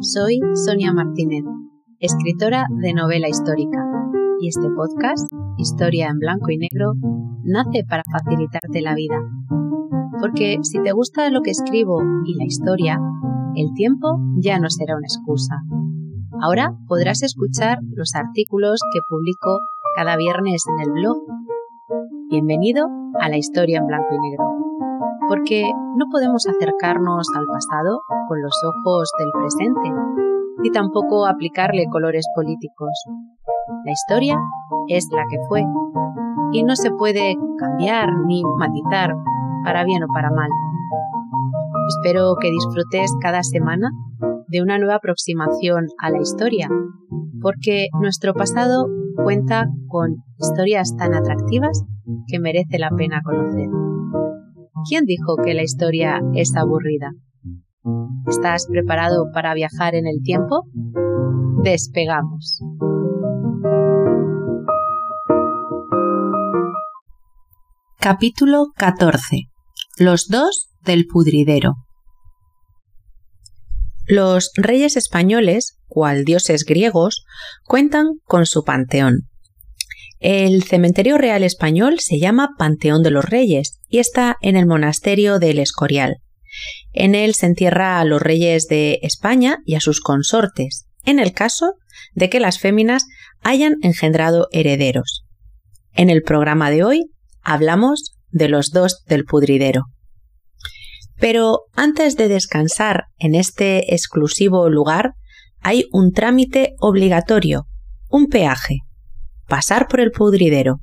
Soy Sonia Martínez, escritora de novela histórica, y este podcast, Historia en Blanco y Negro, nace para facilitarte la vida. Porque si te gusta lo que escribo y la historia, el tiempo ya no será una excusa. Ahora podrás escuchar los artículos que publico cada viernes en el blog. Bienvenido a la historia en blanco y negro. Porque no podemos acercarnos al pasado con los ojos del presente, ni tampoco aplicarle colores políticos. La historia es la que fue, y no se puede cambiar ni matizar para bien o para mal. Espero que disfrutes cada semana de una nueva aproximación a la historia, porque nuestro pasado cuenta con historias tan atractivas que merece la pena conocer. ¿Quién dijo que la historia es aburrida? ¿Estás preparado para viajar en el tiempo? Despegamos. Capítulo 14. Los dos del pudridero. Los reyes españoles, cual dioses griegos, cuentan con su panteón. El cementerio real español se llama Panteón de los Reyes y está en el monasterio del Escorial. En él se entierra a los reyes de España y a sus consortes, en el caso de que las féminas hayan engendrado herederos. En el programa de hoy hablamos de los dos del pudridero. Pero antes de descansar en este exclusivo lugar, hay un trámite obligatorio, un peaje, pasar por el pudridero,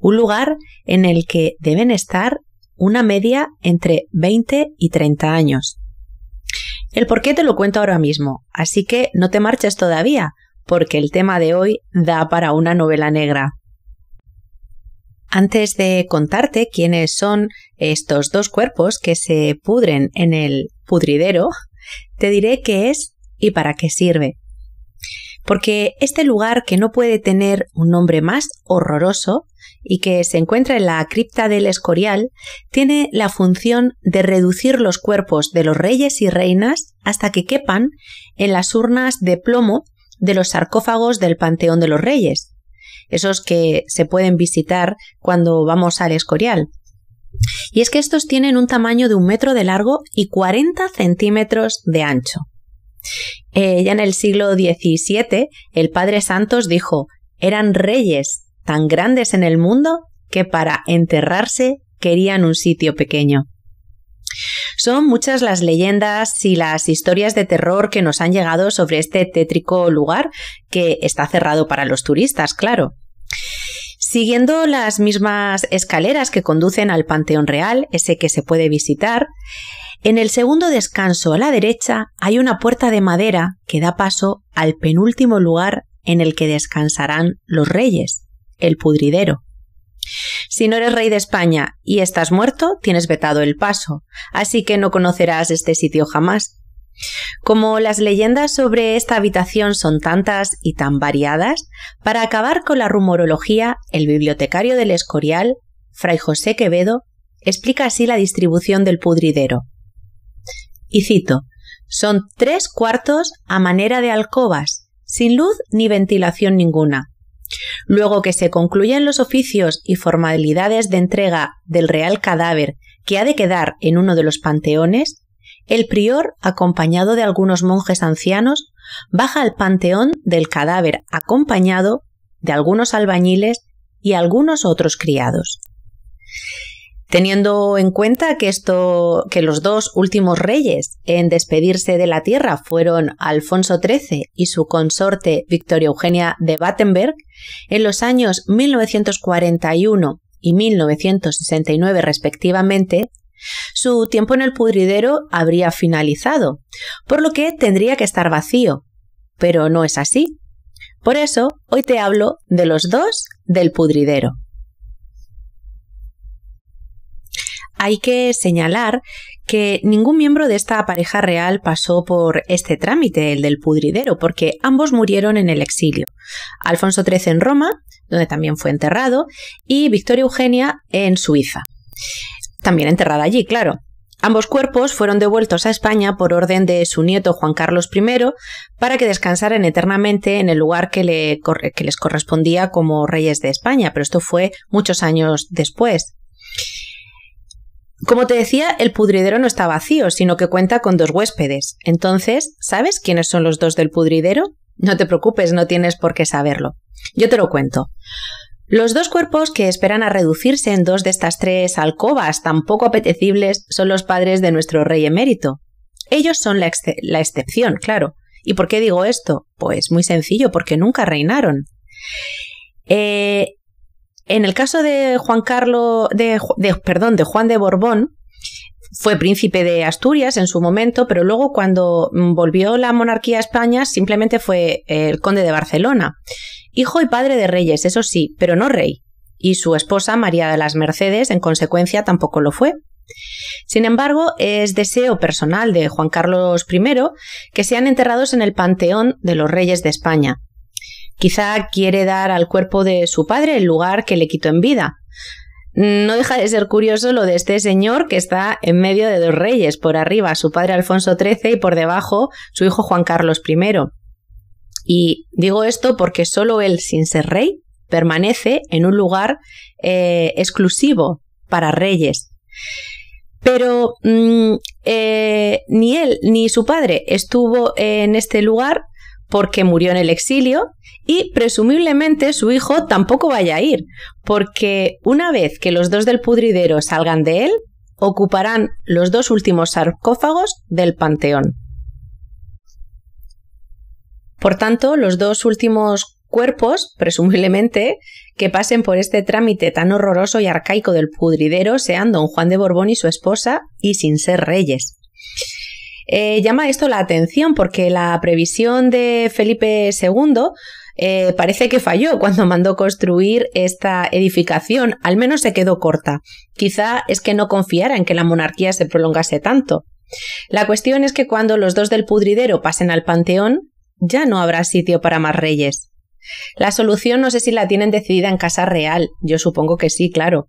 un lugar en el que deben estar una media entre 20 y 30 años. El por qué te lo cuento ahora mismo, así que no te marches todavía, porque el tema de hoy da para una novela negra. Antes de contarte quiénes son estos dos cuerpos que se pudren en el pudridero, te diré qué es y para qué sirve. Porque este lugar que no puede tener un nombre más horroroso y que se encuentra en la cripta del Escorial, tiene la función de reducir los cuerpos de los reyes y reinas hasta que quepan en las urnas de plomo de los sarcófagos del Panteón de los Reyes, esos que se pueden visitar cuando vamos al Escorial. Y es que estos tienen un tamaño de un metro de largo y 40 centímetros de ancho. Eh, ya en el siglo XVII, el Padre Santos dijo, eran reyes tan grandes en el mundo que para enterrarse querían un sitio pequeño. Son muchas las leyendas y las historias de terror que nos han llegado sobre este tétrico lugar, que está cerrado para los turistas, claro. Siguiendo las mismas escaleras que conducen al Panteón Real, ese que se puede visitar, en el segundo descanso a la derecha hay una puerta de madera que da paso al penúltimo lugar en el que descansarán los reyes, el pudridero. Si no eres rey de España y estás muerto, tienes vetado el paso, así que no conocerás este sitio jamás. Como las leyendas sobre esta habitación son tantas y tan variadas, para acabar con la rumorología, el bibliotecario del Escorial, Fray José Quevedo, explica así la distribución del pudridero. Y cito, son tres cuartos a manera de alcobas, sin luz ni ventilación ninguna. Luego que se concluyan los oficios y formalidades de entrega del real cadáver que ha de quedar en uno de los panteones, el prior, acompañado de algunos monjes ancianos, baja al panteón del cadáver acompañado de algunos albañiles y algunos otros criados. Teniendo en cuenta que que los dos últimos reyes en despedirse de la tierra fueron Alfonso XIII y su consorte Victoria Eugenia de Battenberg, en los años 1941 y 1969 respectivamente, su tiempo en el pudridero habría finalizado, por lo que tendría que estar vacío. Pero no es así. Por eso, hoy te hablo de los dos del pudridero. Hay que señalar que ningún miembro de esta pareja real pasó por este trámite, el del pudridero, porque ambos murieron en el exilio. Alfonso XIII en Roma, donde también fue enterrado, y Victoria Eugenia en Suiza. también enterrada allí, claro. Ambos cuerpos fueron devueltos a España por orden de su nieto Juan Carlos I para que descansaran eternamente en el lugar que, les correspondía como reyes de España, pero esto fue muchos años después. Como te decía, el pudridero no está vacío, sino que cuenta con dos huéspedes. Entonces, ¿sabes quiénes son los dos del pudridero? No te preocupes, no tienes por qué saberlo. Yo te lo cuento. Los dos cuerpos que esperan a reducirse en dos de estas tres alcobas tan poco apetecibles son los padres de nuestro rey emérito. Ellos son la, excepción, claro. ¿Y por qué digo esto? Pues muy sencillo, porque nunca reinaron. Eh, en el caso de Juan Carlos, de, perdón, de Juan de Borbón, fue príncipe de Asturias en su momento, pero luego cuando volvió la monarquía a España simplemente fue el conde de Barcelona. Hijo y padre de reyes, eso sí, pero no rey. Y su esposa, María de las Mercedes, en consecuencia, tampoco lo fue. Sin embargo, es deseo personal de Juan Carlos I que sean enterrados en el panteón de los reyes de España. Quizá quiere dar al cuerpo de su padre el lugar que le quitó en vida. No deja de ser curioso lo de este señor que está en medio de dos reyes, por arriba su padre Alfonso XIII y por debajo su hijo Juan Carlos I. Y digo esto porque solo él, sin ser rey, permanece en un lugar eh, exclusivo para reyes. Pero mm, eh, ni él ni su padre estuvo en este lugar porque murió en el exilio y presumiblemente su hijo tampoco vaya a ir, porque una vez que los dos del pudridero salgan de él, ocuparán los dos últimos sarcófagos del panteón. Por tanto, los dos últimos cuerpos, presumiblemente, que pasen por este trámite tan horroroso y arcaico del pudridero sean don Juan de Borbón y su esposa, y sin ser reyes. Eh, llama esto la atención porque la previsión de Felipe II eh, parece que falló cuando mandó construir esta edificación, al menos se quedó corta. Quizá es que no confiara en que la monarquía se prolongase tanto. La cuestión es que cuando los dos del pudridero pasen al panteón, ya no habrá sitio para más reyes. La solución no sé si la tienen decidida en Casa Real, yo supongo que sí, claro,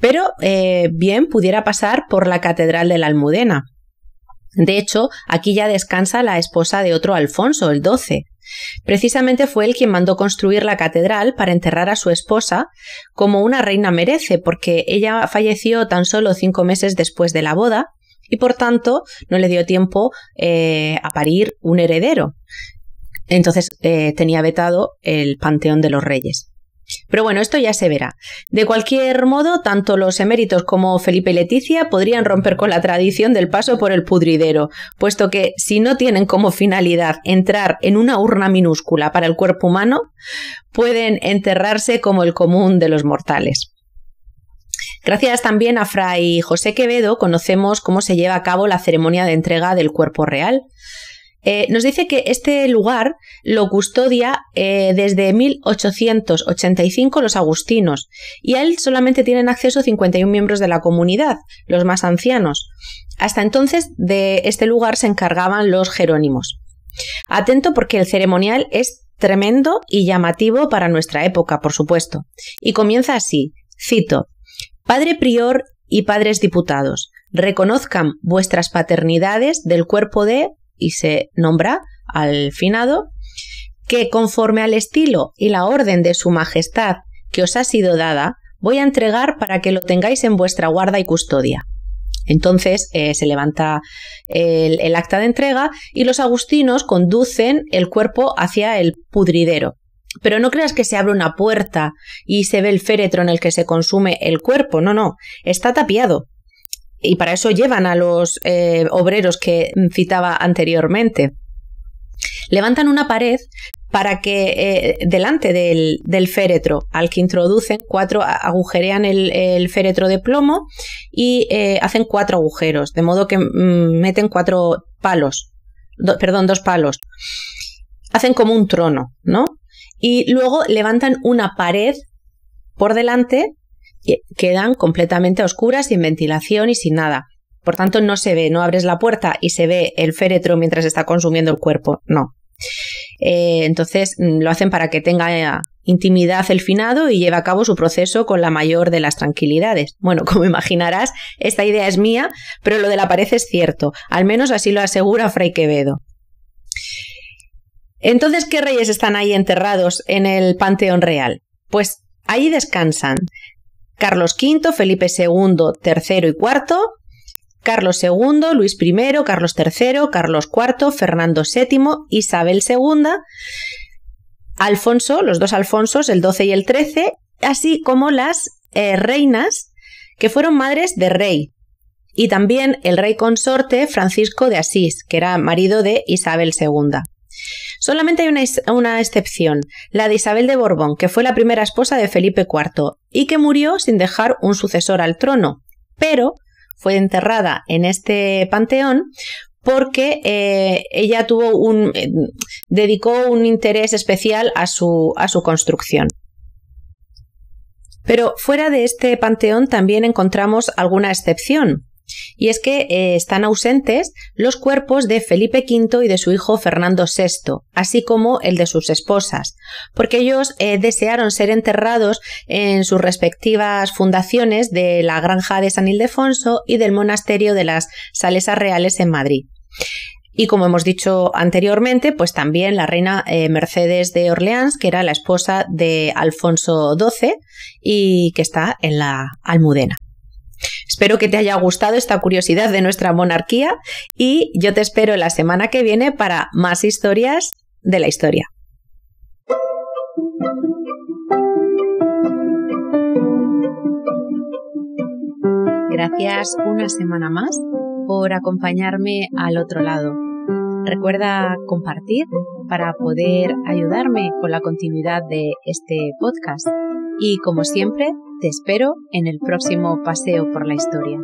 pero eh, bien pudiera pasar por la Catedral de la Almudena. De hecho, aquí ya descansa la esposa de otro Alfonso, el XII. Precisamente fue él quien mandó construir la catedral para enterrar a su esposa como una reina merece, porque ella falleció tan solo cinco meses después de la boda y por tanto no le dio tiempo eh, a parir un heredero. Entonces eh, tenía vetado el Panteón de los Reyes. Pero bueno, esto ya se verá. De cualquier modo, tanto los eméritos como Felipe y Leticia podrían romper con la tradición del paso por el pudridero, puesto que si no tienen como finalidad entrar en una urna minúscula para el cuerpo humano, pueden enterrarse como el común de los mortales. Gracias también a Fray José Quevedo conocemos cómo se lleva a cabo la ceremonia de entrega del cuerpo real. Eh, nos dice que este lugar lo custodia eh, desde 1885 los agustinos y a él solamente tienen acceso 51 miembros de la comunidad, los más ancianos. Hasta entonces de este lugar se encargaban los jerónimos. Atento porque el ceremonial es tremendo y llamativo para nuestra época, por supuesto. Y comienza así, cito, Padre prior y padres diputados, reconozcan vuestras paternidades del cuerpo de y se nombra al finado que conforme al estilo y la orden de su majestad que os ha sido dada, voy a entregar para que lo tengáis en vuestra guarda y custodia. Entonces eh, se levanta el, el, acta de entrega y los agustinos conducen el cuerpo hacia el pudridero. Pero no creas que se abre una puerta y se ve el féretro en el que se consume el cuerpo, no, no, está tapiado y para eso llevan a los eh, obreros que citaba anteriormente. Levantan una pared para que eh, delante del, féretro al que introducen cuatro, agujerean el, féretro de plomo y eh, hacen cuatro agujeros, de modo que mm, meten cuatro palos, perdón, dos palos. Hacen como un trono, ¿no? Y luego levantan una pared por delante quedan completamente oscuras, sin ventilación y sin nada. Por tanto, no se ve, no abres la puerta y se ve el féretro mientras está consumiendo el cuerpo. No, Eh, entonces mm, lo hacen para que tenga intimidad el finado y lleve a cabo su proceso con la mayor de las tranquilidades. Bueno, como imaginarás, esta idea es mía, pero lo de la pared es cierto, al menos así lo asegura Fray Quevedo. Entonces, ¿qué reyes están ahí enterrados en el Panteón Real? Pues ahí descansan Carlos V, Felipe II, III y IV, Carlos II, Luis I, Carlos III, Carlos IV, Fernando VII, Isabel II, Alfonso, los dos Alfonsos, el 12 y el 13, así como las eh, reinas que fueron madres de rey, y también el rey consorte Francisco de Asís, que era marido de Isabel II. Solamente hay una, excepción, la de Isabel de Borbón, que fue la primera esposa de Felipe IV y que murió sin dejar un sucesor al trono, pero fue enterrada en este panteón porque eh, ella tuvo un eh, dedicó un interés especial a su, a su construcción. Pero fuera de este panteón también encontramos alguna excepción. Y es que eh, están ausentes los cuerpos de Felipe V y de su hijo Fernando VI, así como el de sus esposas, porque ellos desearon ser enterrados en sus respectivas fundaciones de la Granja de San Ildefonso y del Monasterio de las Salesas Reales en Madrid. Y como hemos dicho anteriormente, pues también la reina eh, Mercedes de Orleans, que era la esposa de Alfonso XII y que está en la Almudena. Espero que te haya gustado esta curiosidad de nuestra monarquía y yo te espero la semana que viene para más historias de la historia. Gracias una semana más por acompañarme al otro lado. Recuerda compartir para poder ayudarme con la continuidad de este podcast. Y como siempre, te espero en el próximo paseo por la historia.